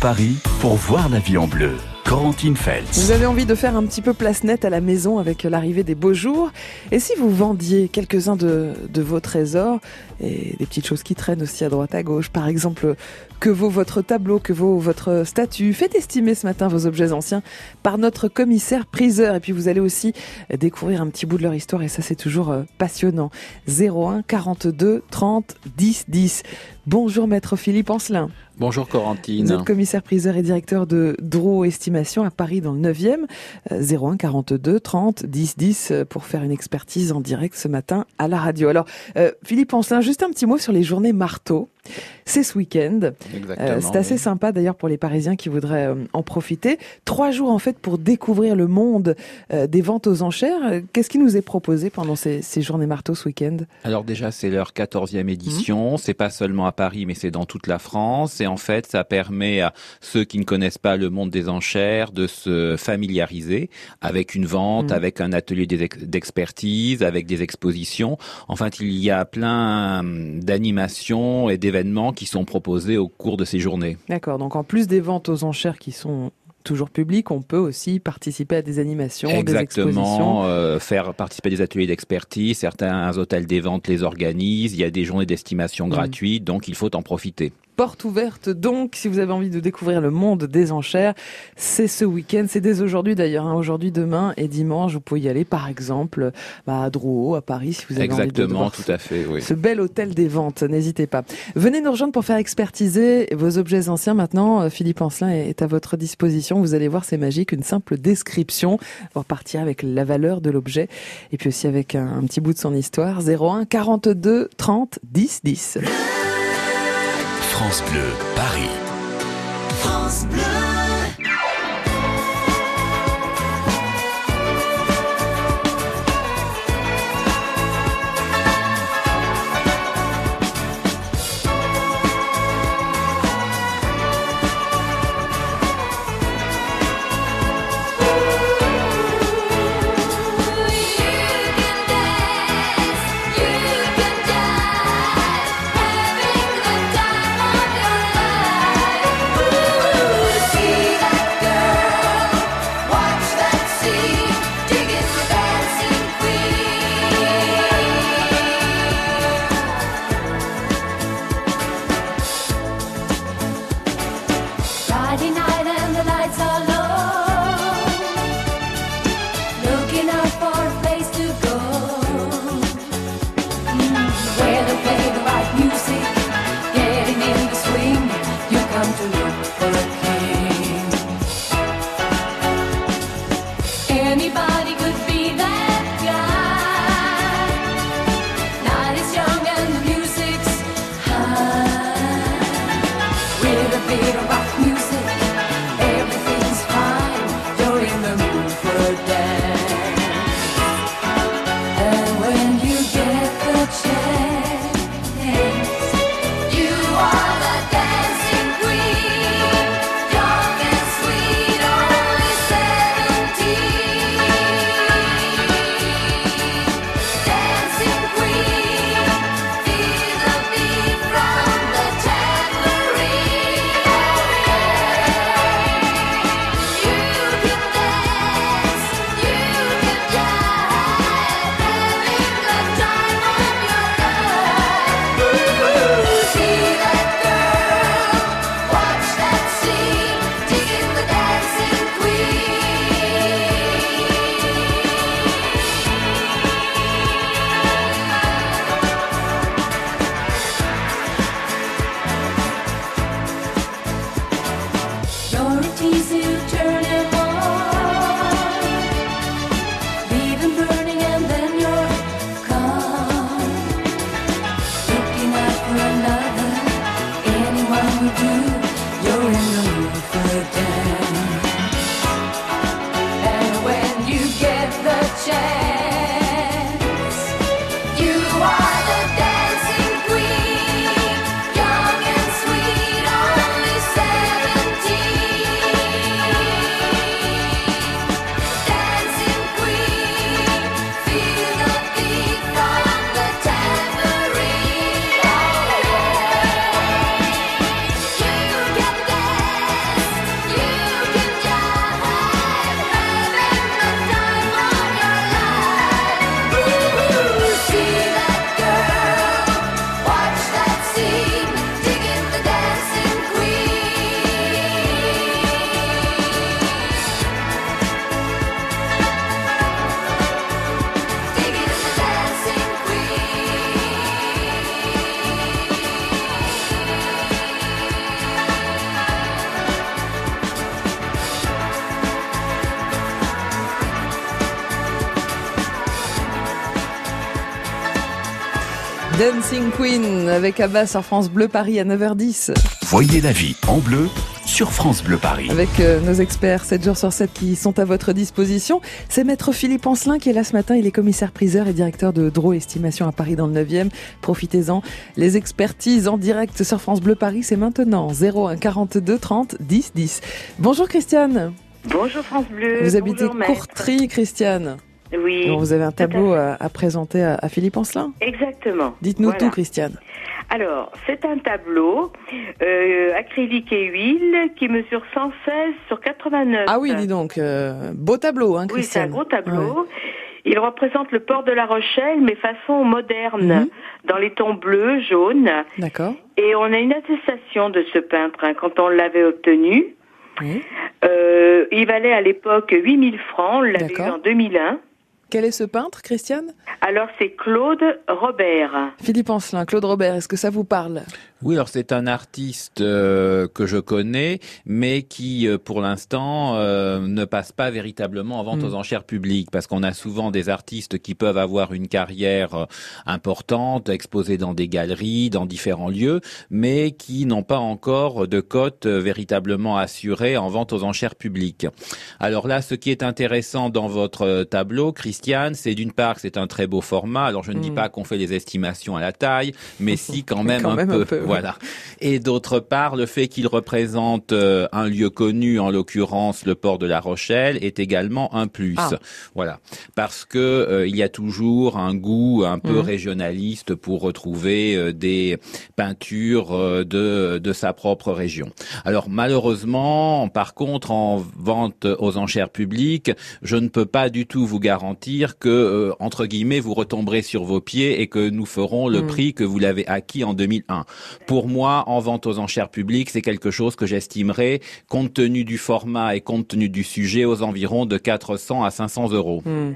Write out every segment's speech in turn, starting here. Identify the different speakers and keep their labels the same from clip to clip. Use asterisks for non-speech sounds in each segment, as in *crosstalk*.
Speaker 1: Paris pour voir la vie en bleu.
Speaker 2: Vous avez envie de faire un petit peu place nette à la maison avec l'arrivée des beaux jours. Et si vous vendiez quelques-uns de vos trésors et des petites choses qui traînent aussi à droite à gauche, par exemple, que vaut votre tableau, que vaut votre statue, faites estimer ce matin vos objets anciens par notre commissaire priseur. Et puis vous allez aussi découvrir un petit bout de leur histoire et ça c'est toujours euh, passionnant. 01 42 30 10 10. Bonjour maître Philippe Ancelin.
Speaker 3: Bonjour Corentine.
Speaker 2: Êtes commissaire priseur et directeur de Drouot Estimation à Paris dans le 9e. 01 42 30 10 10 pour faire une expertise en direct ce matin à la radio. Alors euh, Philippe Ancelin, juste un petit mot sur les journées marteau. C'est ce week-end. Euh, c'est assez sympa d'ailleurs pour les Parisiens qui voudraient euh, en profiter. Trois jours en fait pour découvrir le monde euh, des ventes aux enchères. Qu'est-ce qui nous est proposé pendant ces, ces journées marteau ce week-end?
Speaker 3: Alors déjà c'est leur 14e édition. Mmh. C'est pas seulement à Paris mais c'est dans toute la France. Et en fait ça permet à ceux qui ne connaissent pas le monde des enchères de se familiariser avec une vente, mmh. avec un atelier d'expertise, avec des expositions. En fait il y a plein d'animations et d'événements qui sont proposés au cours de ces journées.
Speaker 2: D'accord, donc en plus des ventes aux enchères qui sont toujours publiques, on peut aussi participer à des animations,
Speaker 3: Exactement,
Speaker 2: des expositions.
Speaker 3: Euh, faire participer à des ateliers d'expertise. Certains hôtels des ventes les organisent. Il y a des journées d'estimation mmh. gratuites, donc il faut en profiter
Speaker 2: porte ouverte donc si vous avez envie de découvrir le monde des enchères. C'est ce week-end, c'est dès aujourd'hui d'ailleurs. Hein. Aujourd'hui, demain et dimanche, vous pouvez y aller par exemple bah, à Drouot, à Paris si vous avez
Speaker 3: Exactement,
Speaker 2: envie
Speaker 3: de tout à fait, oui.
Speaker 2: ce bel hôtel des ventes. N'hésitez pas. Venez nous rejoindre pour faire expertiser vos objets anciens. Maintenant, euh, Philippe Ancelin est à votre disposition. Vous allez voir, c'est magique, une simple description. On va repartir avec la valeur de l'objet et puis aussi avec un, un petit bout de son histoire. 01 42 30 10 10.
Speaker 1: France Bleu, Paris. France Bleu.
Speaker 2: Dancing Queen avec Abba sur France Bleu Paris à 9h10.
Speaker 1: Voyez la vie en bleu sur France Bleu Paris.
Speaker 2: Avec euh, nos experts 7 jours sur 7 qui sont à votre disposition. C'est maître Philippe Ancelin qui est là ce matin. Il est commissaire priseur et directeur de Draw Estimation à Paris dans le 9e. Profitez-en. Les expertises en direct sur France Bleu Paris, c'est maintenant 01 42 30 10 10. Bonjour Christiane.
Speaker 4: Bonjour France Bleu.
Speaker 2: Vous habitez
Speaker 4: Bonjour.
Speaker 2: Courtrie, Christiane.
Speaker 4: Oui.
Speaker 2: Alors, vous avez un
Speaker 4: tout à
Speaker 2: tableau
Speaker 4: fait.
Speaker 2: à, à présenter à, à Philippe Ancelin.
Speaker 4: Exactement.
Speaker 2: Dites-nous
Speaker 4: Voilà.
Speaker 2: tout, Christiane.
Speaker 4: Alors, c'est un tableau euh, acrylique et huile qui mesure 116 sur 89.
Speaker 2: Ah oui, dis donc, euh, beau tableau, hein,
Speaker 4: Oui, c'est un
Speaker 2: Christiane.
Speaker 4: gros tableau. Il représente le port de La Rochelle, mais façon moderne,
Speaker 2: Mhm.
Speaker 4: dans les tons bleus, jaunes.
Speaker 2: D'accord.
Speaker 4: Et on a une attestation de ce peintre hein, quand on l'avait obtenu.
Speaker 2: Oui.
Speaker 4: Euh, il valait à l'époque 8000 francs, on l'avait eu en 2001.
Speaker 2: Quel est ce peintre, Christiane?
Speaker 4: Alors c'est Claude Robert.
Speaker 2: Philippe Ancelin, Claude Robert, est-ce que ça vous parle?
Speaker 3: Oui, alors c'est un artiste euh, que je connais, mais qui, euh, pour l'instant, euh, ne passe pas véritablement en vente
Speaker 2: Mm.
Speaker 3: aux enchères publiques, parce qu'on a souvent des artistes qui peuvent avoir une carrière euh, importante, exposés dans des galeries, dans différents lieux, mais qui n'ont pas encore de cote euh, véritablement assurée en vente aux enchères publiques. Alors là, ce qui est intéressant dans votre tableau, Christiane, c'est d'une part que c'est un très beau format. Alors je ne dis
Speaker 2: Mm.
Speaker 3: pas qu'on fait les estimations à la taille, mais si *laughs* quand même,
Speaker 2: Quand
Speaker 3: un,
Speaker 2: même un
Speaker 3: peu. Voilà. Et d'autre part, le fait qu'il représente euh, un lieu connu, en l'occurrence le port de La Rochelle, est également un plus.
Speaker 2: Ah.
Speaker 3: Voilà, parce que euh, il y a toujours un goût un peu
Speaker 2: Mhm.
Speaker 3: régionaliste pour retrouver euh, des peintures euh, de de sa propre région. Alors malheureusement, par contre, en vente aux enchères publiques, je ne peux pas du tout vous garantir que euh, entre guillemets vous retomberez sur vos pieds et que nous ferons le
Speaker 2: Mhm.
Speaker 3: prix que vous l'avez acquis en 2001. Pour moi, en vente aux enchères publiques, c'est quelque chose que j'estimerais, compte tenu du format et compte tenu du sujet, aux environs de 400 à 500 euros.
Speaker 2: Hmm.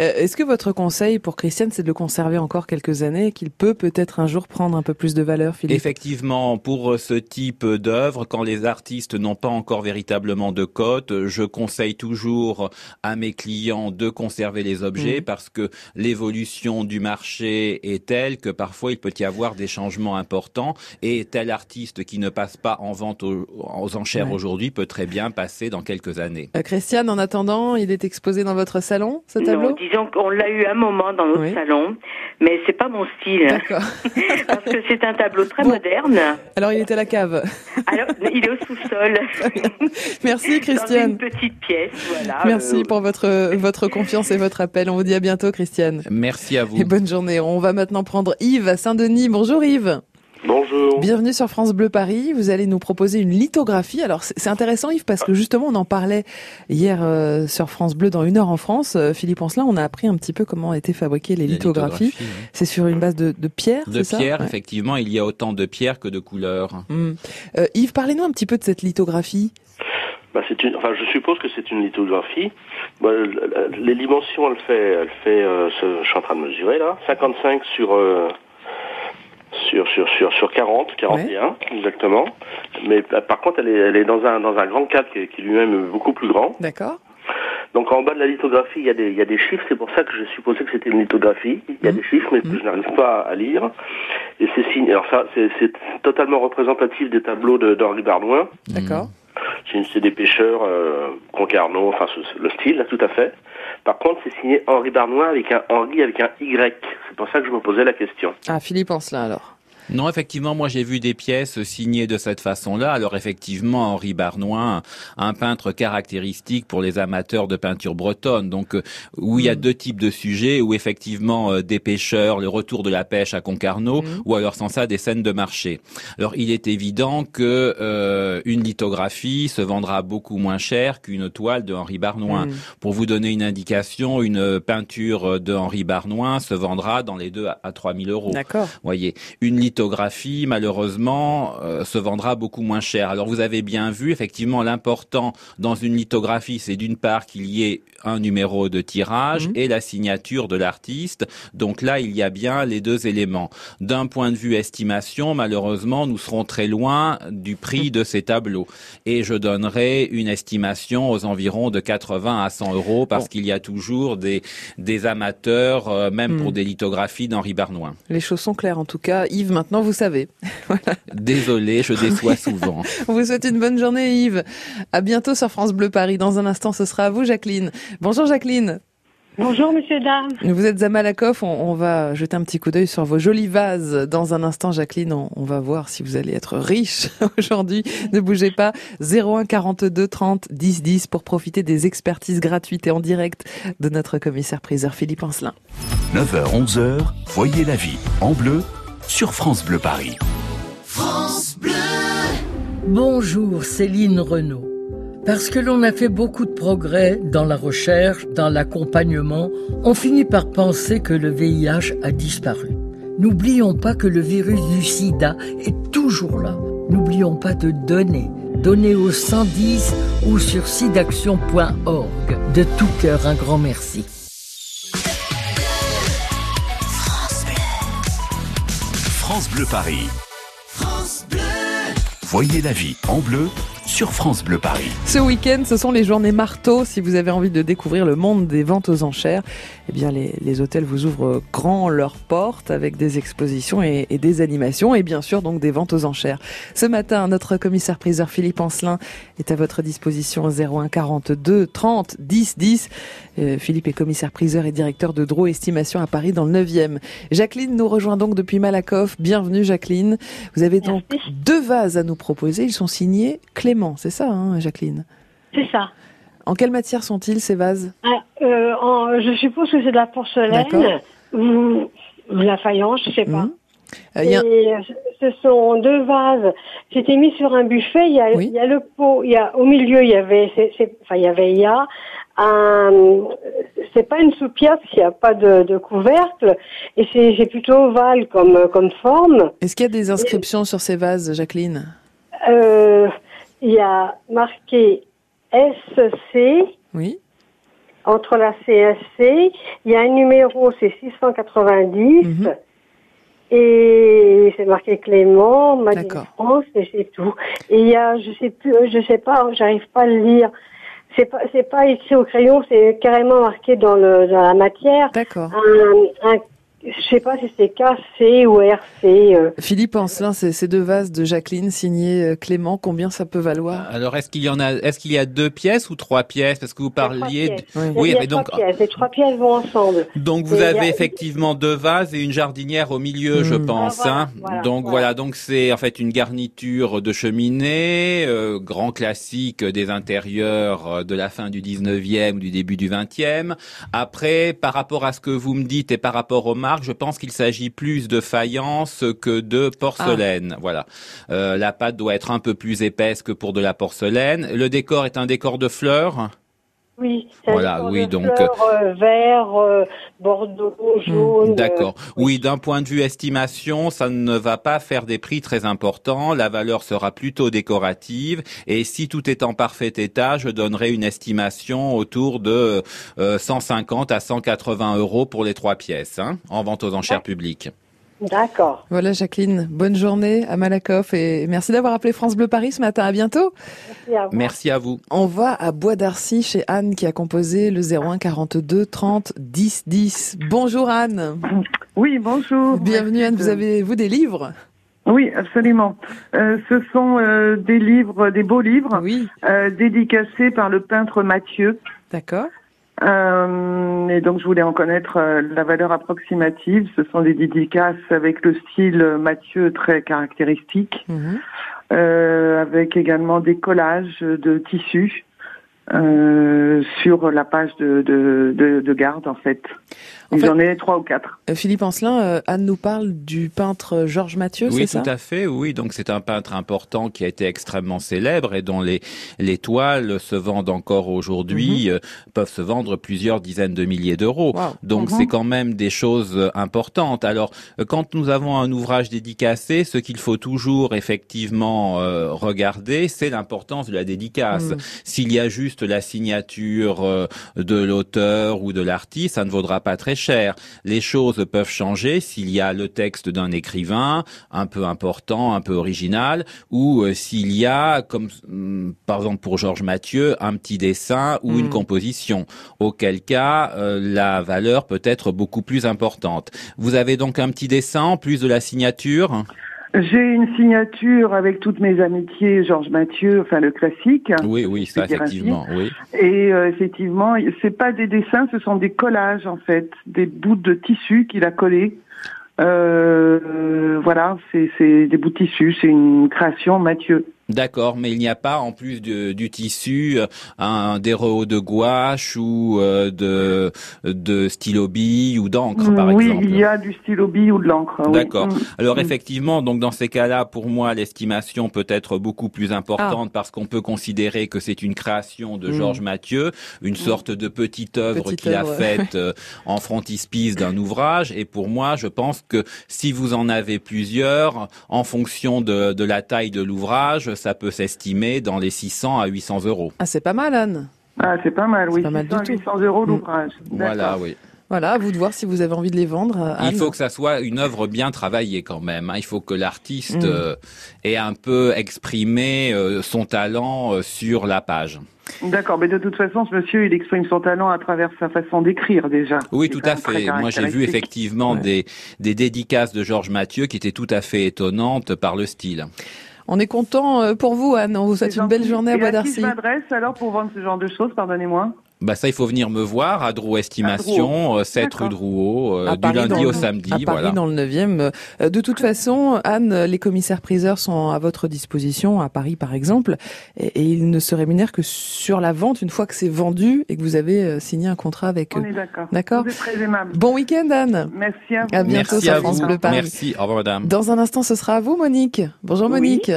Speaker 2: Euh, Est-ce que votre conseil pour Christiane, c'est de le conserver encore quelques années et qu'il peut peut-être un jour prendre un peu plus de valeur, Philippe?
Speaker 3: Effectivement, pour ce type d'œuvre, quand les artistes n'ont pas encore véritablement de cote, je conseille toujours à mes clients de conserver les objets
Speaker 2: Mhm.
Speaker 3: parce que l'évolution du marché est telle que parfois il peut y avoir des changements importants et tel artiste qui ne passe pas en vente aux, aux enchères
Speaker 2: Ouais.
Speaker 3: aujourd'hui peut très bien passer dans quelques années.
Speaker 2: Euh, Christiane, en attendant, il est exposé dans votre salon, ce
Speaker 4: Non,
Speaker 2: tableau?
Speaker 4: disons qu'on l'a eu un moment dans notre
Speaker 2: Oui.
Speaker 4: salon, mais c'est pas mon style
Speaker 2: D'accord. *laughs*
Speaker 4: parce que c'est un tableau très
Speaker 2: Bon.
Speaker 4: moderne.
Speaker 2: Alors, il était à la cave.
Speaker 4: Alors, il est au sous-sol, *laughs*
Speaker 2: Merci,
Speaker 4: dans une
Speaker 2: Christiane.
Speaker 4: petite pièce, voilà.
Speaker 2: Merci
Speaker 4: Euh,
Speaker 2: pour votre, votre confiance et votre appel. On vous dit à bientôt, Christiane.
Speaker 3: Merci à vous.
Speaker 2: Et bonne journée. On va maintenant prendre Yves à Saint-Denis. Bonjour Yves.
Speaker 5: Bonjour.
Speaker 2: Bienvenue sur France Bleu Paris. Vous allez nous proposer une lithographie. Alors c'est intéressant Yves parce que justement on en parlait hier euh, sur France Bleu dans une heure en France. Euh, Philippe Ancelin, on a appris un petit peu comment étaient fabriquées les lithographies. C'est sur une base de, de pierre,
Speaker 3: De
Speaker 2: c'est ça
Speaker 3: pierre,
Speaker 2: Ouais.
Speaker 3: effectivement, il y a autant de pierres que de couleurs.
Speaker 2: Hmm. Euh, Yves, parlez-nous un petit peu de cette lithographie.
Speaker 5: Bah, c'est une, enfin, je suppose que c'est une lithographie. Bah, les dimensions, elle fait, elle fait, euh, ce- je suis en train de mesurer là, 55 sur euh, sur sur sur sur 40, 41 exactement. Mais euh, par contre, elle est, elle est dans un dans un grand cadre qui est, qui est lui-même beaucoup plus grand.
Speaker 2: D'accord
Speaker 5: Donc en bas de la lithographie, il y a des il y a des chiffres. C'est pour ça que je supposais que c'était une lithographie. Il y a
Speaker 2: Mhm.
Speaker 5: des chiffres, mais que je n'arrive pas à lire. Et c'est signé. Alors ça, c'est c'est totalement représentatif des tableaux de- d'Henri Bardouin.
Speaker 2: D'accord.
Speaker 5: C'est des pêcheurs euh, Concarneau, enfin le style, tout à fait. Par contre, c'est signé Henri Barnois avec un Henri avec un Y. C'est pour ça que je me posais la question.
Speaker 2: Ah, Philippe Ancelin alors.
Speaker 3: Non, effectivement, moi j'ai vu des pièces signées de cette façon-là. Alors effectivement, Henri Barnoin, un peintre caractéristique pour les amateurs de peinture bretonne. Donc euh, où il y a
Speaker 2: Mm.
Speaker 3: deux types de sujets, où effectivement euh, des pêcheurs, le retour de la pêche à Concarneau,
Speaker 2: Mm.
Speaker 3: ou alors sans ça des scènes de marché. Alors il est évident que euh, une lithographie se vendra beaucoup moins cher qu'une toile de Henri Barnoin.
Speaker 2: Hmm.
Speaker 3: Pour vous donner une indication, une peinture de Henri Barnoin se vendra dans les deux à, à 3 000 euros
Speaker 2: D'accord.
Speaker 3: voyez, une lithographie, malheureusement, euh, se vendra beaucoup moins cher. Alors vous avez bien vu, effectivement, l'important dans une lithographie, c'est d'une part qu'il y ait un numéro de tirage
Speaker 2: Mhm.
Speaker 3: et la signature de l'artiste. Donc là, il y a bien les deux éléments. D'un point de vue estimation, malheureusement, nous serons très loin du prix de ces tableaux. Et je donnerai une estimation aux environs de 80 à 100 euros parce
Speaker 2: Bon.
Speaker 3: qu'il y a toujours des, des amateurs, euh, même pour
Speaker 2: Mhm.
Speaker 3: des lithographies d'Henri Barnoin.
Speaker 2: Les choses sont claires en tout cas. Yves, maintenant vous savez. *laughs*
Speaker 3: Désolé, je déçois souvent. *laughs*
Speaker 2: On vous souhaite une bonne journée Yves. À bientôt sur France Bleu Paris. Dans un instant, ce sera à vous Jacqueline. Bonjour Jacqueline.
Speaker 6: Bonjour, monsieur, dame.
Speaker 2: Vous êtes à Malakoff, on, on va jeter un petit coup d'œil sur vos jolis vases. Dans un instant, Jacqueline, on, on va voir si vous allez être riche *laughs* aujourd'hui. Ne bougez pas. 01 42 30 10 10 pour profiter des expertises gratuites et en direct de notre commissaire priseur Philippe Ancelin.
Speaker 1: 9h, 11h, voyez la vie en bleu sur France Bleu Paris.
Speaker 7: Bonjour Céline Renaud. Parce que l'on a fait beaucoup de progrès dans la recherche, dans l'accompagnement, on finit par penser que le VIH a disparu. N'oublions pas que le virus du sida est toujours là. N'oublions pas de donner. Donnez au 110 ou sur sidaction.org. De tout cœur, un grand merci.
Speaker 1: France Bleu Paris. Voyez la vie en bleu sur France Bleu Paris.
Speaker 2: Ce week-end, ce sont les journées marteau. Si vous avez envie de découvrir le monde des ventes aux enchères, eh bien, les, les hôtels vous ouvrent grand leurs portes avec des expositions et, et des animations et bien sûr donc des ventes aux enchères. Ce matin, notre commissaire priseur Philippe Ancelin est à votre disposition au 01 42 30 10 10. Euh, Philippe est commissaire priseur et directeur de Draw Estimation à Paris dans le 9e. Jacqueline nous rejoint donc depuis Malakoff. Bienvenue Jacqueline. Vous avez donc
Speaker 6: Merci.
Speaker 2: deux vases à nous proposer. Ils sont signés C'est ça hein, Jacqueline
Speaker 6: C'est ça.
Speaker 2: En quelle matière sont-ils ces vases
Speaker 6: Ah, euh, en- je suppose que c'est de la porcelaine ou de la faïence, je sais pas.
Speaker 2: Mhm. Euh, a-
Speaker 6: euh, ce sont deux vases. C'était mis sur un buffet. Il y a,
Speaker 2: Oui.
Speaker 6: il y a le pot. Il y a au milieu. Il y avait, c'est- c'est- enfin, il y avait, il y a un. C'est pas une soupière parce qu'il n'y a pas de, de couvercle. Et c'est c'est plutôt ovale comme comme forme.
Speaker 2: Est-ce qu'il y a des inscriptions sur ces vases, Jacqueline?
Speaker 6: Euh, il y a marqué SC.
Speaker 2: Oui.
Speaker 6: entre la CSC, il y a un numéro, c'est 690,
Speaker 2: Mhm.
Speaker 6: et c'est marqué Clément, in France, et c'est tout. Et il y a, je sais plus, je sais pas, j'arrive pas à le lire. C'est pas, c'est pas écrit au crayon, c'est carrément marqué dans le, dans la matière.
Speaker 2: D'accord.
Speaker 6: Un, un, je sais pas si c'est KC ou RC. euh.
Speaker 2: Philippe Ancelin, c'est ces deux vases de Jacqueline signés euh, Clément, combien ça peut valoir?
Speaker 3: Alors, est-ce qu'il y en a, est-ce qu'il y a deux pièces ou trois pièces? Parce que vous
Speaker 6: trois
Speaker 3: parliez. de-.
Speaker 2: Oui.
Speaker 3: Oui,
Speaker 6: il y a
Speaker 3: mais
Speaker 6: trois
Speaker 3: donc-
Speaker 6: pièces. Les trois pièces vont ensemble.
Speaker 3: Donc vous
Speaker 6: Et a-
Speaker 3: avez effectivement deux vases et une jardinière au milieu, je
Speaker 2: Mm.
Speaker 3: pense.
Speaker 6: Ah, voilà,
Speaker 3: hein.
Speaker 6: voilà,
Speaker 3: donc
Speaker 6: voilà.
Speaker 3: voilà, donc c'est en fait une garniture de cheminée, euh, grand classique des intérieurs de la fin du 19e ou du début du 20e. Après, par rapport à ce que vous me dites et par rapport aux je pense qu'il s'agit plus de faïence que de porcelaine. Voilà. Euh, la pâte doit être un peu plus épaisse que pour de la porcelaine. Le décor est un décor de fleurs.
Speaker 6: Oui,
Speaker 3: Voilà, oui, donc,
Speaker 6: fleurs, euh, vert, euh, bordeaux, jaune.
Speaker 3: Hmm, D'accord.
Speaker 6: euh,
Speaker 3: Oui, d'un point de vue estimation, ça ne va pas faire des prix très importants. La valeur sera plutôt décorative. Et si tout est en parfait état, je donnerai une estimation autour de euh, 150 à 180 euros pour les trois pièces, hein, en vente aux enchères publiques.
Speaker 6: D'accord.
Speaker 2: Voilà Jacqueline, bonne journée à Malakoff et merci d'avoir appelé France Bleu Paris ce matin. À bientôt.
Speaker 6: Merci à vous.
Speaker 3: Merci à vous.
Speaker 2: On va à Bois d'Arcy chez Anne qui a composé le 01 42 30 10 10. Bonjour Anne.
Speaker 8: Oui, bonjour.
Speaker 2: Bienvenue Anne, vous avez vous des livres?
Speaker 8: Oui, absolument. Euh, ce sont euh, des livres, des beaux livres,
Speaker 2: Oui,
Speaker 8: euh, dédicacés par le peintre Mathieu.
Speaker 2: d'accord.
Speaker 8: Euh, et donc, je voulais en connaître euh, la valeur approximative. Ce sont des dédicaces avec le style Mathieu très caractéristique,
Speaker 2: Mhm.
Speaker 8: euh, avec également des collages de tissus euh, sur la page de, de, de, de garde, en fait. J'en ai trois ou quatre.
Speaker 2: Euh, Philippe Ancelin, euh, Anne nous parle du peintre Georges Mathieu,
Speaker 3: oui,
Speaker 2: c'est ça
Speaker 3: tout à fait. Oui, donc c'est un peintre important qui a été extrêmement célèbre et dont les les toiles se vendent encore aujourd'hui,
Speaker 2: Mhm.
Speaker 3: euh, peuvent se vendre plusieurs dizaines de milliers d'euros.
Speaker 2: Wow.
Speaker 3: Donc
Speaker 8: Mhm.
Speaker 3: c'est quand même des choses importantes. Alors quand nous avons un ouvrage dédicacé, ce qu'il faut toujours effectivement euh, regarder, c'est l'importance de la dédicace.
Speaker 2: Mm.
Speaker 3: S'il y a juste la signature euh, de l'auteur ou de l'artiste, ça ne vaudra pas très cher. Les choses peuvent changer s'il y a le texte d'un écrivain un peu important, un peu original, ou euh, s'il y a, comme hum, par exemple pour Georges Mathieu, un petit dessin ou une
Speaker 2: Mm.
Speaker 3: composition. Auquel cas, euh, la valeur peut être beaucoup plus importante. Vous avez donc un petit dessin en plus de la signature?
Speaker 8: J'ai une signature avec toutes mes amitiés, Georges Mathieu, enfin le classique.
Speaker 3: Oui, oui, ça
Speaker 8: ainsi.
Speaker 3: effectivement, oui.
Speaker 8: Et euh, effectivement, c'est pas des dessins, ce sont des collages en fait, des bouts de tissu qu'il a collés. Euh, voilà, c'est c'est des bouts de tissu, c'est une création Mathieu.
Speaker 3: D'accord, mais il n'y a pas en plus de- du tissu euh, un des rehaut de gouache ou euh, de de stylo bille ou d'encre par
Speaker 8: oui,
Speaker 3: exemple.
Speaker 8: il y a du stylo bille ou de l'encre. oui.
Speaker 3: D'accord.
Speaker 8: Mm.
Speaker 3: Alors
Speaker 8: Mm.
Speaker 3: effectivement, donc dans ces cas-là, pour moi, l'estimation peut être beaucoup plus importante parce qu'on peut considérer que c'est une création de
Speaker 2: Mm.
Speaker 3: Georges Mathieu, une sorte de petite œuvre qu'il a faite *laughs* euh, en frontispice d'un ouvrage. Et pour moi, je pense que si vous en avez plusieurs, en fonction de, de la taille de l'ouvrage, ça peut s'estimer dans les 600 à 800 euros.
Speaker 2: Ah, c'est pas mal, Anne.
Speaker 8: Ah, c'est pas mal, oui.
Speaker 2: pas mal du
Speaker 8: 600
Speaker 2: tout.
Speaker 8: 800 euros l'ouvrage.
Speaker 3: Voilà,
Speaker 8: D'accord.
Speaker 3: oui.
Speaker 2: Voilà, à vous de voir si vous avez envie de les vendre. euh, Anne.
Speaker 3: Il faut que ça soit une œuvre bien travaillée quand même. hein. Il faut que l'artiste
Speaker 2: Mm.
Speaker 3: euh, ait un peu exprimé euh, son talent euh, sur la page.
Speaker 8: D'accord, mais de toute façon, ce monsieur, il exprime son talent à travers sa façon d'écrire déjà.
Speaker 3: Oui, tout à fait. Moi, j'ai vu effectivement
Speaker 2: Ouais.
Speaker 3: des, des dédicaces de Georges Mathieu qui étaient tout à fait étonnantes par le style.
Speaker 2: On est content euh, pour vous, Anne. On vous souhaite une belle journée à Bois
Speaker 8: à qui
Speaker 2: d'Arcy.
Speaker 8: je m'adresse alors pour vendre ce genre de choses, pardonnez-moi?
Speaker 3: Bah ça, il faut venir me voir à Drouot Estimation, euh, 7 rue. Drouot, euh,
Speaker 2: À
Speaker 3: du lundi au
Speaker 2: le-
Speaker 3: samedi.
Speaker 2: à Paris,
Speaker 3: voilà.
Speaker 2: dans le 9e. Euh, De toute façon, Anne, les commissaires priseurs sont à votre disposition, à Paris par exemple, et, et ils ne se rémunèrent que sur la vente une fois que c'est vendu et que vous avez euh, signé un contrat avec
Speaker 8: On
Speaker 2: eux.
Speaker 8: est d'accord. Très aimable.
Speaker 2: Bon week-end, Anne.
Speaker 8: Merci à vous.
Speaker 2: À bientôt
Speaker 3: Merci
Speaker 2: sur
Speaker 3: à
Speaker 2: France
Speaker 3: vous.
Speaker 2: Bleu Paris.
Speaker 3: Merci. Au revoir, madame.
Speaker 2: Dans un instant, ce sera à vous, Monique. Bonjour,
Speaker 9: Oui.
Speaker 2: Monique.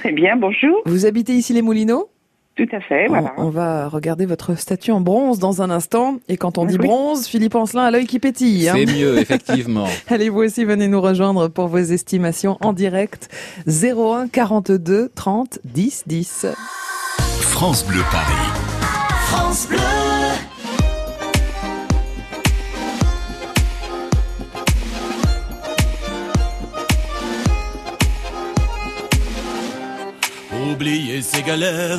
Speaker 9: Très bien, bonjour.
Speaker 2: Vous habitez ici les Moulineaux?
Speaker 9: Tout à fait, voilà.
Speaker 2: on, on va regarder votre statue en bronze dans un instant. Et quand on dit
Speaker 9: Oui.
Speaker 2: bronze, Philippe Ancelin a l'œil qui pétille. hein.
Speaker 3: C'est mieux, effectivement. *laughs*
Speaker 2: Allez, vous aussi, venez nous rejoindre pour vos estimations en direct. 01 42 30 10 10.
Speaker 1: France Bleu Paris.
Speaker 10: France Bleu.
Speaker 11: Oublier ses galères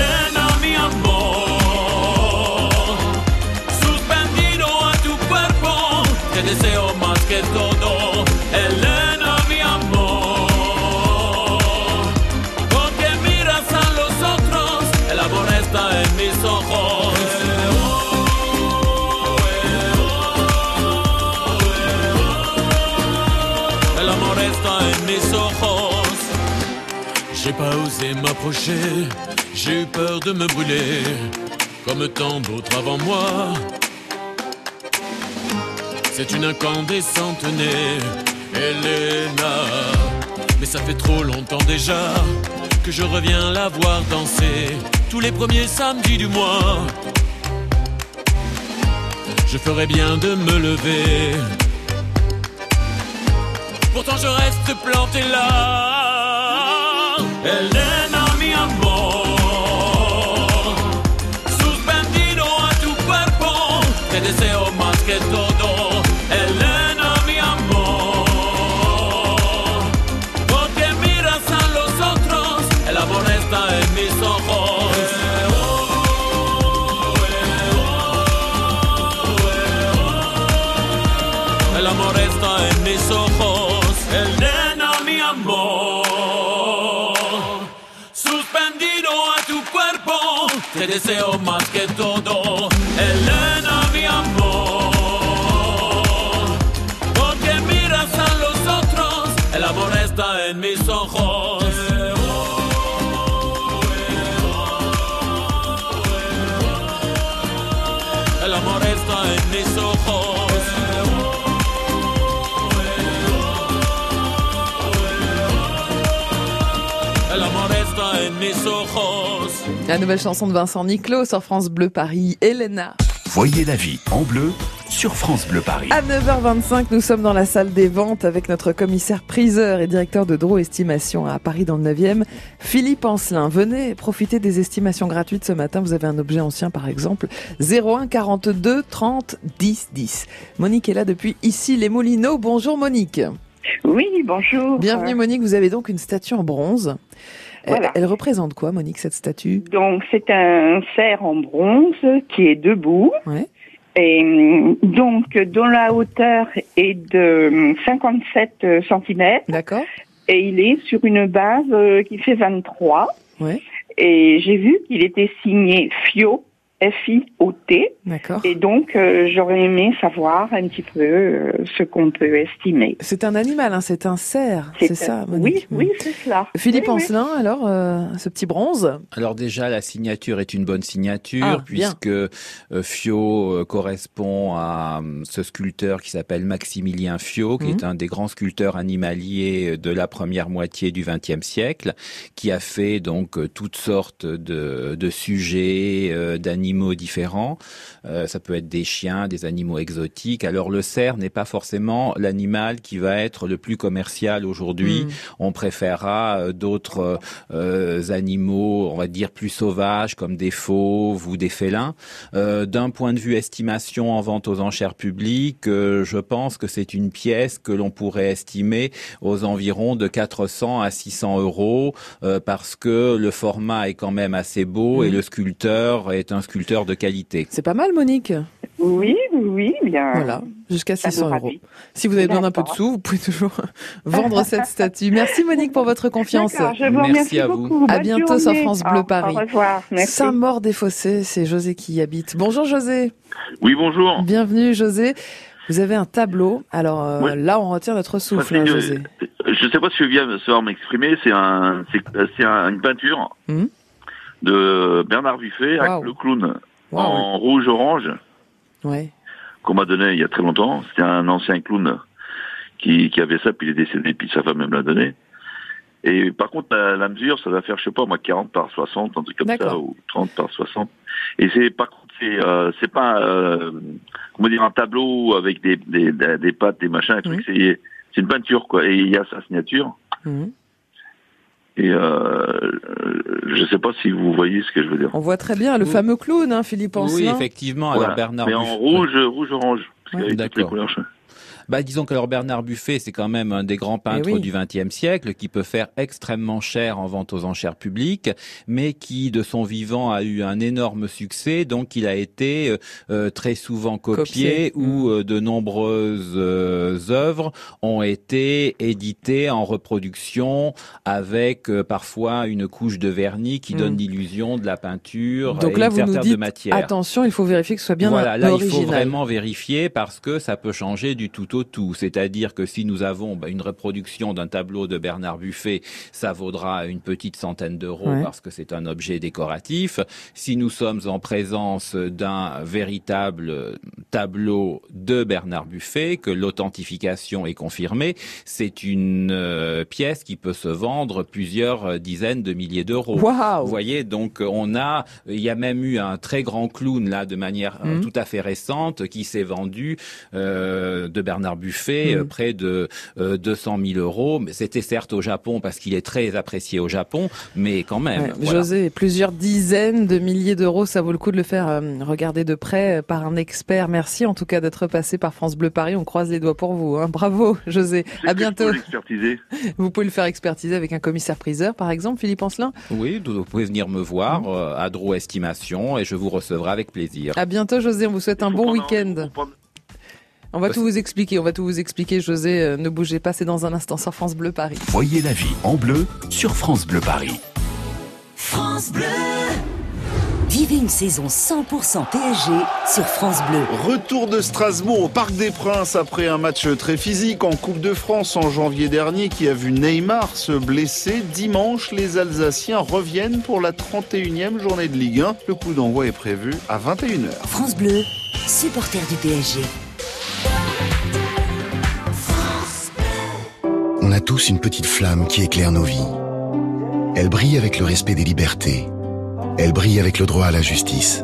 Speaker 11: Te deseo más que todo. Elena, mi amor, porque miras a los otros, el amor está en mis ojos. El amor está en mis ojos. J'ai pas osé m'approcher, j'ai eu peur de me brûler, comme tant d'autres avant moi. C'est une incandescente née, Elena. Mais ça fait trop longtemps déjà que je reviens la voir danser tous les premiers samedis du mois. Je ferais bien de me lever. Pourtant je reste planté là. Te deseo más que todo.
Speaker 2: La nouvelle chanson de Vincent Niclot sur France Bleu Paris, Elena.
Speaker 1: Voyez la vie en bleu sur France Bleu Paris.
Speaker 2: À 9h25, nous sommes dans la salle des ventes avec notre commissaire priseur et directeur de Draw Estimation à Paris dans le 9e, Philippe Ancelin. Venez profiter des estimations gratuites ce matin. Vous avez un objet ancien par exemple, 01 42 30 10 10. Monique est là depuis ici les Moulineaux. Bonjour Monique.
Speaker 9: Oui, bonjour.
Speaker 2: Bienvenue Monique, vous avez donc une statue en bronze. Elle-
Speaker 9: Voilà.
Speaker 2: Elle représente quoi Monique cette statue?
Speaker 9: Donc c'est un cerf en bronze qui est debout.
Speaker 2: Ouais.
Speaker 9: Et hum, donc dont la hauteur est de hum, 57 cm
Speaker 2: D'accord
Speaker 9: et il est sur une base euh, qui fait 23.
Speaker 2: Ouais.
Speaker 9: Et j'ai vu qu'il était signé FIO, F-I-O-T.
Speaker 2: D'accord.
Speaker 9: Et donc euh, j'aurais aimé savoir un petit peu euh, ce qu'on peut estimer.
Speaker 2: C'est un animal, hein, c'est un cerf, c'est ça
Speaker 9: Oui,
Speaker 2: Monique
Speaker 9: oui, c'est cela.
Speaker 2: Philippe
Speaker 9: Oui, oui.
Speaker 2: Ancelin, alors, euh, ce petit bronze?
Speaker 3: Alors déjà, la signature est une bonne signature
Speaker 2: Ah,
Speaker 3: puisque Fio correspond à ce sculpteur qui s'appelle Maximilien Fio, qui
Speaker 2: Mhm.
Speaker 3: est un des grands sculpteurs animaliers de la première moitié du XXe siècle, qui a fait donc toutes sortes de, de sujets, euh, d'animaux différents. Euh, ça peut être des chiens, des animaux exotiques. Alors le cerf n'est pas forcément l'animal qui va être le plus commercial aujourd'hui.
Speaker 2: Mm.
Speaker 3: On préférera euh, d'autres euh, animaux, on va dire plus sauvages, comme des fauves ou des félins. Euh, D'un point de vue estimation en vente aux enchères publiques, je pense que c'est une pièce que l'on pourrait estimer aux environs de 400 à 600 euros, parce que le format est quand même assez beau et
Speaker 2: Mhm.
Speaker 3: le sculpteur est un sculpteur de qualité.
Speaker 2: C'est pas mal, Monique
Speaker 9: Oui, oui, bien.
Speaker 2: Voilà, jusqu'à
Speaker 9: ça me
Speaker 2: 600 euros. Si vous avez besoin d'un peu de sous, vous pouvez toujours *laughs* vendre cette *laughs* statue. Merci Monique pour votre confiance.
Speaker 9: Je vous
Speaker 3: Merci à vous.
Speaker 9: beaucoup.
Speaker 2: À
Speaker 9: Bonne
Speaker 2: bientôt sur
Speaker 9: journée.
Speaker 2: France Bleu Paris.
Speaker 9: Au revoir. Merci.
Speaker 2: Saint-Maur-des-Fossés, c'est José qui y habite. Bonjour José,
Speaker 10: Oui, bonjour.
Speaker 2: bienvenue José. Vous avez un tableau, alors euh, là on retient notre souffle, hein, José.
Speaker 10: Je sais pas si je viens de savoir m'exprimer. C'est un, c'est, c'est un- une peinture
Speaker 2: Mhm.
Speaker 10: De Bernard Buffet
Speaker 2: Waouh.
Speaker 10: avec le clown
Speaker 2: Waouh.
Speaker 10: en rouge orange
Speaker 2: Ouais.
Speaker 10: qu'on m'a donné il y a très longtemps. C'était un ancien clown qui, qui avait ça, puis il est décédé, puis sa femme me l'a donné. Et par contre, la, la mesure, ça va faire, je sais pas, moi, 40 par 60, un truc comme ça, ou 30 par 60. Et c'est, par contre, c'est, euh, c'est pas, euh, comment dire, un tableau avec des, des, des, pattes, des machins, un truc, c'est, c'est une peinture, quoi. Et il y a sa signature.
Speaker 2: Mhm.
Speaker 10: Et euh, je sais pas si vous voyez ce que je veux dire.
Speaker 2: On voit très bien le
Speaker 3: Oui.
Speaker 2: fameux clown, hein, Philippe
Speaker 3: Oui,
Speaker 2: Ancelin.
Speaker 3: effectivement.
Speaker 10: Voilà.
Speaker 3: Alors Bernard
Speaker 10: Mais en rouge, rouge orange. Parce
Speaker 2: Ouais.
Speaker 10: qu'avec toutes les
Speaker 3: D'accord.
Speaker 10: couleurs, je-
Speaker 3: Bah, disons que alors Bernard Buffet, c'est quand même un des grands peintres
Speaker 2: Eh oui.
Speaker 3: du XXe siècle qui peut faire extrêmement cher en vente aux enchères publiques, mais qui, de son vivant, a eu un énorme succès. Donc, il a été euh, euh, très souvent copié,
Speaker 2: Copié.
Speaker 3: ou euh, de nombreuses euh, œuvres ont été éditées en reproduction avec euh, parfois une couche de vernis qui
Speaker 2: Mm.
Speaker 3: donne l'illusion de la peinture
Speaker 2: Donc
Speaker 3: et
Speaker 2: là
Speaker 3: une
Speaker 2: vous nous dites,
Speaker 3: de matière.
Speaker 2: attention, il faut vérifier que ce soit bien
Speaker 3: Voilà, là il faut vraiment vérifier parce que ça peut changer du tout au tout. C'est-à-dire que si nous avons bah, une reproduction d'un tableau de Bernard Buffet, ça vaudra une petite centaine d'euros
Speaker 2: Ouais.
Speaker 3: parce que c'est un objet décoratif. Si nous sommes en présence d'un véritable tableau de Bernard Buffet, que l'authentification est confirmée, c'est une euh, pièce qui peut se vendre plusieurs euh, dizaines de milliers d'euros.
Speaker 2: Waouh
Speaker 3: Vous voyez, donc on a, il y a même eu un très grand clown là de manière euh,
Speaker 2: Mhm.
Speaker 3: tout à fait récente qui s'est vendu euh, de Bernard Buffet
Speaker 2: Mhm.
Speaker 3: euh, près de euh, 200 000 euros. Mais c'était certes au Japon parce qu'il est très apprécié au Japon, mais quand même.
Speaker 2: Ouais,
Speaker 3: voilà.
Speaker 2: José, plusieurs dizaines de milliers d'euros, ça vaut le coup de le faire euh, regarder de près par un expert. Merci en tout cas d'être passé par France Bleu Paris. On croise les doigts pour vous. Hein. Bravo, José. À bientôt. Vous pouvez le faire expertiser avec un commissaire priseur, par exemple, Philippe Ancelin.
Speaker 3: Oui, vous pouvez venir me voir
Speaker 2: Mhm.
Speaker 3: euh, à Dro Estimation et je vous recevrai avec plaisir.
Speaker 2: À bientôt, José. On vous souhaite un bon week-end. On va tout vous expliquer, on va tout vous expliquer, José. Euh, ne bougez pas, c'est dans un instant sur France Bleu Paris.
Speaker 1: Voyez la vie en bleu sur France Bleu Paris.
Speaker 12: France Bleu Vivez une saison 100% PSG sur France Bleu.
Speaker 13: Retour de Strasbourg au Parc des Princes après un match très physique en Coupe de France en janvier dernier qui a vu Neymar se blesser. Dimanche, les Alsaciens reviennent pour la 31e journée de Ligue 1. Le coup d'envoi est prévu à 21h.
Speaker 12: France Bleu, supporter du PSG.
Speaker 14: On a tous une petite flamme qui éclaire nos vies. Elle brille avec le respect des libertés elle brille avec le droit à la justice.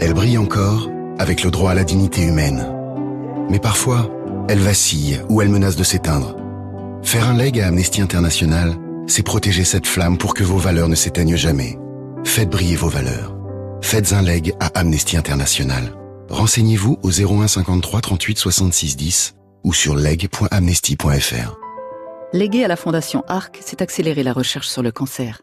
Speaker 14: Elle brille encore avec le droit à la dignité humaine. Mais parfois, elle vacille ou elle menace de s'éteindre. Faire un leg à Amnesty International, c'est protéger cette flamme pour que vos valeurs ne s'éteignent jamais. Faites briller vos valeurs. Faites un leg à Amnesty International. Renseignez-vous au 01 53 38 66 10 ou sur leg.amnesty.fr.
Speaker 15: Léguer à la Fondation ARC, c'est accélérer la recherche sur le cancer.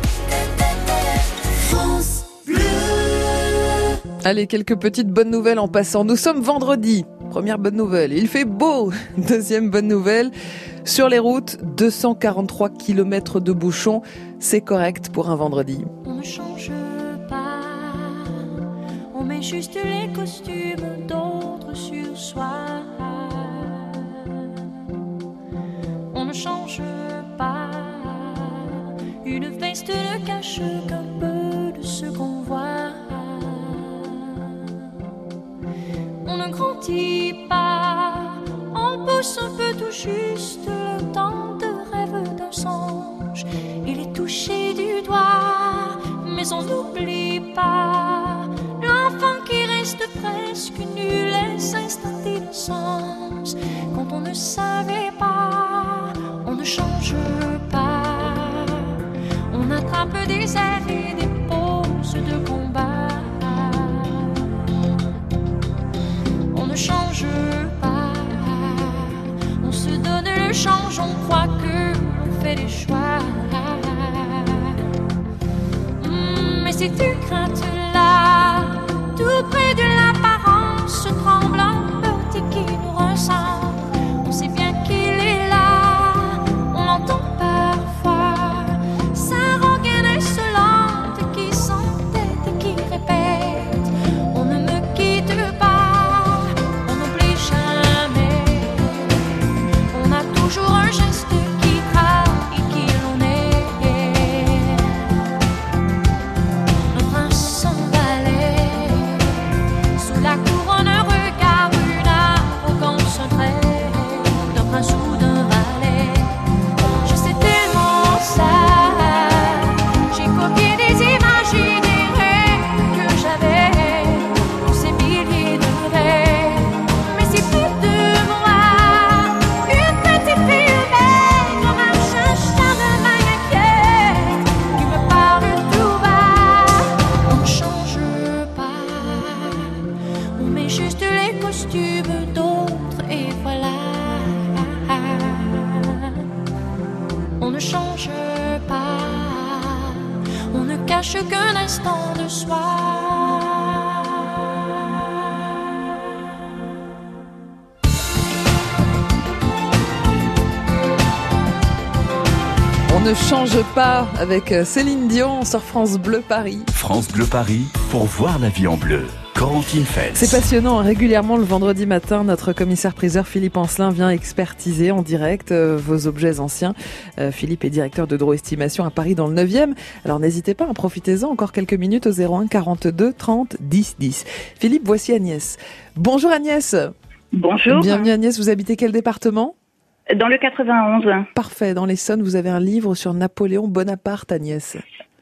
Speaker 2: Allez, quelques petites bonnes nouvelles en passant. Nous sommes vendredi. Première bonne nouvelle, il fait beau. *laughs* Deuxième bonne nouvelle, sur les routes, 243 km de bouchons, c'est correct pour un vendredi.
Speaker 16: On ne change pas, on met juste les costumes d'autres sur soi. On ne change pas, une veste ne cache qu'un peu de ce qu'on voit. On ne grandit pas, on pousse un peu tout juste le temps de rêve d'un songe. Il est touché du doigt, mais on n'oublie pas l'enfant qui reste presque nul, les instants d'innocence. Quand on ne savait pas, on ne change pas, on attrape des airs on croit que on fait des choix. Hmm, mais c'est une crainte pas
Speaker 2: avec Céline Dion sur France Bleu Paris.
Speaker 1: France Bleu Paris pour voir la vie en bleu.
Speaker 2: C'est passionnant. Régulièrement, le vendredi matin, notre commissaire-priseur Philippe Ancelin vient expertiser en direct euh, vos objets anciens. Euh, Philippe est directeur de Draw Estimation à Paris dans le 9e. Alors n'hésitez pas, hein, profitez-en encore quelques minutes au 01 42 30 10 10. Philippe, voici Agnès. Bonjour Agnès.
Speaker 9: Bonjour.
Speaker 2: Bienvenue Agnès, vous habitez quel département?
Speaker 9: Dans le 91.
Speaker 2: Parfait, dans l'Essonne, vous avez un livre sur Napoléon Bonaparte Agnès.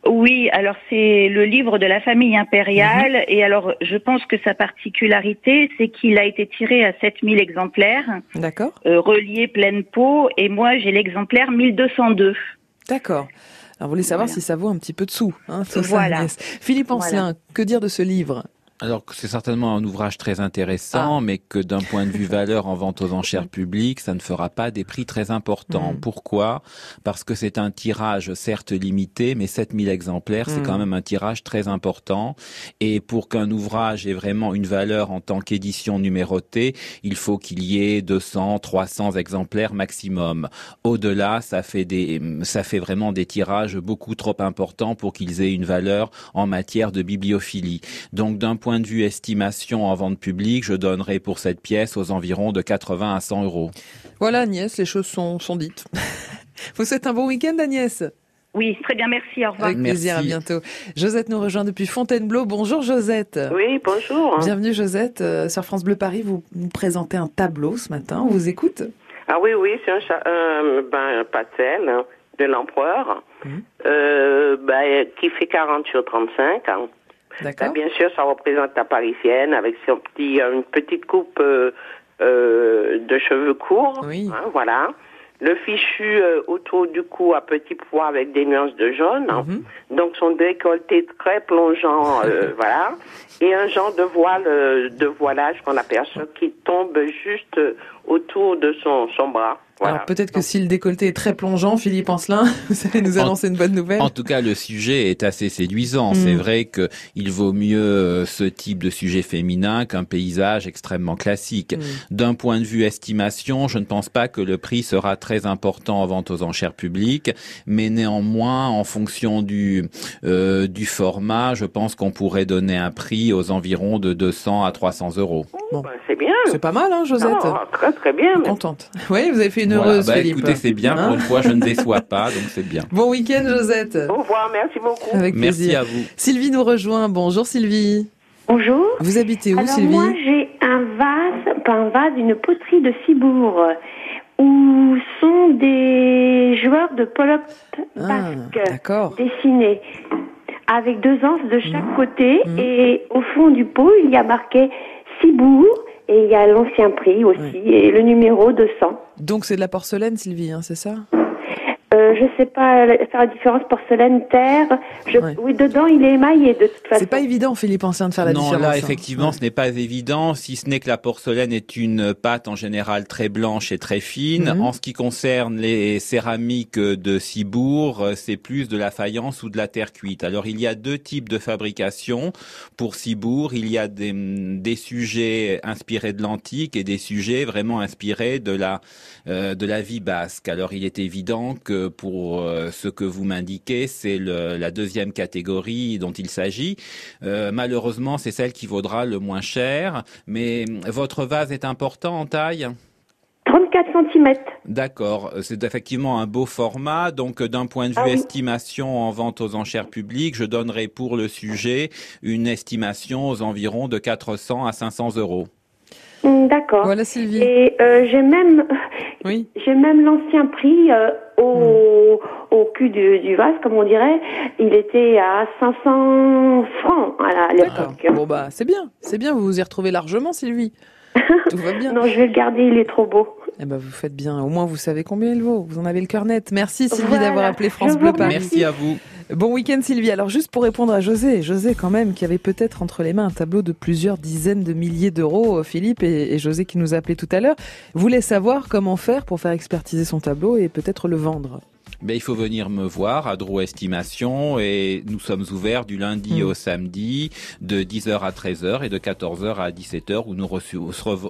Speaker 9: Oui, alors c'est le livre de la famille impériale
Speaker 2: Mhm.
Speaker 9: et alors je pense que sa particularité c'est qu'il a été tiré à 7000 exemplaires,
Speaker 2: D'accord.
Speaker 9: euh, relié pleine peau et moi j'ai l'exemplaire 1202.
Speaker 2: D'accord. Alors, vous voulez savoir si ça vaut un petit peu de sous, hein,
Speaker 9: Voilà.
Speaker 2: Agnès. Philippe Ancelin, que dire de ce livre?
Speaker 3: Alors que c'est certainement un ouvrage très intéressant,
Speaker 2: Ah.
Speaker 3: mais que d'un point de vue *laughs* valeur en vente aux enchères publiques, ça ne fera pas des prix très importants.
Speaker 2: Mm.
Speaker 3: Pourquoi? Parce que c'est un tirage certes limité, mais 7000 exemplaires, c'est
Speaker 2: Mm.
Speaker 3: quand même un tirage très important. Et pour qu'un ouvrage ait vraiment une valeur en tant qu'édition numérotée, il faut qu'il y ait 200, 300 exemplaires maximum. Au-delà, ça fait des, ça fait vraiment des tirages beaucoup trop importants pour qu'ils aient une valeur en matière de bibliophilie. Donc, d'un point de vue estimation en vente publique, je donnerai pour cette pièce aux environs de 80 à 100 euros.
Speaker 2: Voilà, Agnès, les choses sont, sont dites. *laughs* vous souhaitez un bon week-end, Agnès?
Speaker 9: Oui, très bien, merci, au revoir.
Speaker 2: Avec plaisir, à bientôt. Josette nous rejoint depuis Fontainebleau. Bonjour Josette.
Speaker 17: Oui, bonjour.
Speaker 2: Bienvenue Josette. Euh, Sur France Bleu Paris, vous nous présentez un tableau ce matin. On vous écoute.
Speaker 17: Ah oui, oui, c'est un, un, ben, un pastel hein, de l'empereur
Speaker 2: Mhm.
Speaker 17: euh, ben, qui fait 40 sur 35. hein. Bien sûr, ça représente la parisienne avec son petit, euh, une petite coupe euh, euh, de cheveux courts. hein, voilà. Le fichu euh, autour du cou à petit pois avec des nuances de jaune. hein. Donc son décolleté très plongeant, euh, *laughs* voilà. Et un genre de voile euh, de voilage qu'on aperçoit qui tombe juste autour de son, son bras. Voilà.
Speaker 2: Alors peut-être que si le décolleté est très plongeant, Philippe Ancelin, *laughs* vous allez nous annoncer une bonne nouvelle.
Speaker 3: En tout cas, le sujet est assez séduisant.
Speaker 2: Mm.
Speaker 3: C'est vrai que il vaut mieux euh, ce type de sujet féminin qu'un paysage extrêmement classique.
Speaker 2: Mm.
Speaker 3: D'un point de vue estimation, je ne pense pas que le prix sera très important en vente aux enchères publiques, mais néanmoins, en fonction du euh, du format, je pense qu'on pourrait donner un prix aux environs de 200 à 300 euros.
Speaker 2: Bon.
Speaker 17: C'est bien.
Speaker 2: C'est pas mal, hein, Josette
Speaker 17: très très bien.
Speaker 2: Contente. *laughs* Oui, vous avez fait une
Speaker 3: Voilà.
Speaker 2: heureuse,
Speaker 3: Bah,
Speaker 2: Philippe.
Speaker 3: écoutez, c'est bien.
Speaker 2: Hein
Speaker 3: Pour une fois, je ne déçois pas, donc c'est bien.
Speaker 2: Bon week-end, Josette.
Speaker 17: Au revoir, merci beaucoup.
Speaker 2: Avec
Speaker 3: Merci
Speaker 2: plaisir.
Speaker 3: à vous.
Speaker 2: Sylvie nous rejoint. Bonjour Sylvie.
Speaker 18: Bonjour.
Speaker 2: Vous habitez où,
Speaker 18: Alors
Speaker 2: Sylvie
Speaker 18: moi j'ai un vase, pas un vase, une poterie de Cibourg où sont des joueurs de polo basque dessinés avec deux anses de chaque côté et au fond du pot il y a marqué Cibourg et il y a l'ancien prix aussi et le numéro 200.
Speaker 2: Donc c'est de la porcelaine, Sylvie, hein, c'est ça?
Speaker 18: Euh, je sais pas faire la différence porcelaine terre. Je, Oui, dedans il est émaillé de toute façon.
Speaker 2: C'est pas évident, Philippe Ancien, de faire la
Speaker 3: non,
Speaker 2: différence.
Speaker 3: là,
Speaker 2: hein.
Speaker 3: effectivement, ce n'est pas évident, si ce n'est que la porcelaine est une pâte en général très blanche et très fine.
Speaker 2: Mhm.
Speaker 3: En ce qui concerne les céramiques de Cibourg, euh, c'est plus de la faïence ou de la terre cuite. Alors, il y a deux types de fabrication. Pour Cibourg, il y a des, des sujets inspirés de l'antique et des sujets vraiment inspirés de la, euh, de la vie basque. Alors, il est évident que pour euh, ce que vous m'indiquez, c'est la deuxième catégorie dont il s'agit. Euh, malheureusement, c'est celle qui vaudra le moins cher. Mais votre vase est important en taille?
Speaker 18: 34 cm.
Speaker 3: D'accord, c'est effectivement un beau format. Donc, d'un point de vue
Speaker 18: Ah oui.
Speaker 3: estimation en vente aux enchères publiques, je donnerai pour le sujet une estimation aux environs de 400 à 500 euros.
Speaker 18: D'accord.
Speaker 2: Voilà Sylvie.
Speaker 18: Et euh, j'ai même, j'ai même l'ancien prix euh, au, au cul du, du vase, comme on dirait. Il était à 500 francs à l'époque.
Speaker 2: Bon bah c'est bien, c'est bien, vous vous y retrouvez largement, Sylvie. *laughs* Tout va bien.
Speaker 18: non, je vais le garder, il est trop beau.
Speaker 2: Eh ben vous faites bien. Au moins vous savez combien il vaut. Vous en avez le cœur net. Merci Sylvie
Speaker 18: Voilà.
Speaker 2: d'avoir appelé France Bleu Paris.
Speaker 3: Merci à vous.
Speaker 2: Bon week-end Sylvie. Alors juste pour répondre à José, José quand même qui avait peut-être entre les mains un tableau de plusieurs dizaines de milliers d'euros. euh, Philippe et, José qui nous appelaient tout à l'heure voulaient savoir comment faire pour faire expertiser son tableau et peut-être le vendre.
Speaker 3: Ben, il faut venir me voir à Drouot Estimation et nous sommes ouverts du lundi
Speaker 2: Mm.
Speaker 3: au samedi de 10h à 13h et de 14h à 17h où nous, reçu-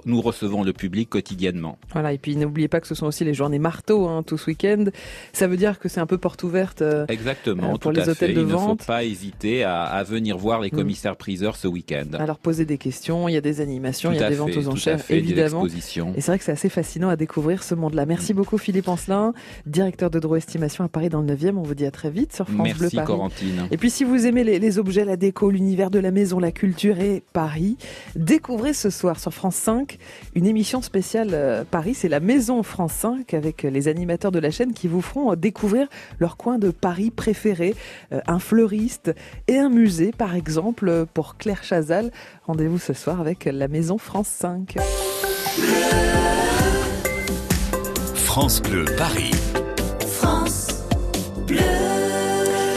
Speaker 3: nous recevons le public quotidiennement.
Speaker 2: Voilà et puis n'oubliez pas que ce sont aussi les journées marteau hein, tout ce week-end. Ça veut dire que c'est un peu porte ouverte. euh,
Speaker 3: Exactement,
Speaker 2: euh, pour
Speaker 3: tout
Speaker 2: les
Speaker 3: à
Speaker 2: hôtels
Speaker 3: fait.
Speaker 2: de
Speaker 3: Il ne faut
Speaker 2: vente.
Speaker 3: pas hésiter à, à venir voir les
Speaker 2: Mm.
Speaker 3: commissaires priseurs ce week-end.
Speaker 2: Alors poser des questions, il y a des animations,
Speaker 3: Tout
Speaker 2: il y a des
Speaker 3: fait,
Speaker 2: ventes aux enchères,
Speaker 3: fait,
Speaker 2: évidemment. Et c'est vrai que c'est assez fascinant à découvrir ce monde-là. Merci beaucoup Philippe Ancelin, directeur de Drouot Estimation. À Paris dans le 9e. On vous dit à très vite sur France
Speaker 3: Merci,
Speaker 2: Bleu Paris.
Speaker 3: Corentine.
Speaker 2: Et puis si vous aimez les, les objets, la déco, l'univers de la maison, la culture et Paris, découvrez ce soir sur France 5 une émission spéciale euh, Paris. C'est la Maison France 5 avec les animateurs de la chaîne qui vous feront euh, découvrir leur coin de Paris préféré. Euh, un fleuriste et un musée par exemple pour Claire Chazal. Rendez-vous ce soir avec la Maison France 5.
Speaker 1: France Bleu Paris.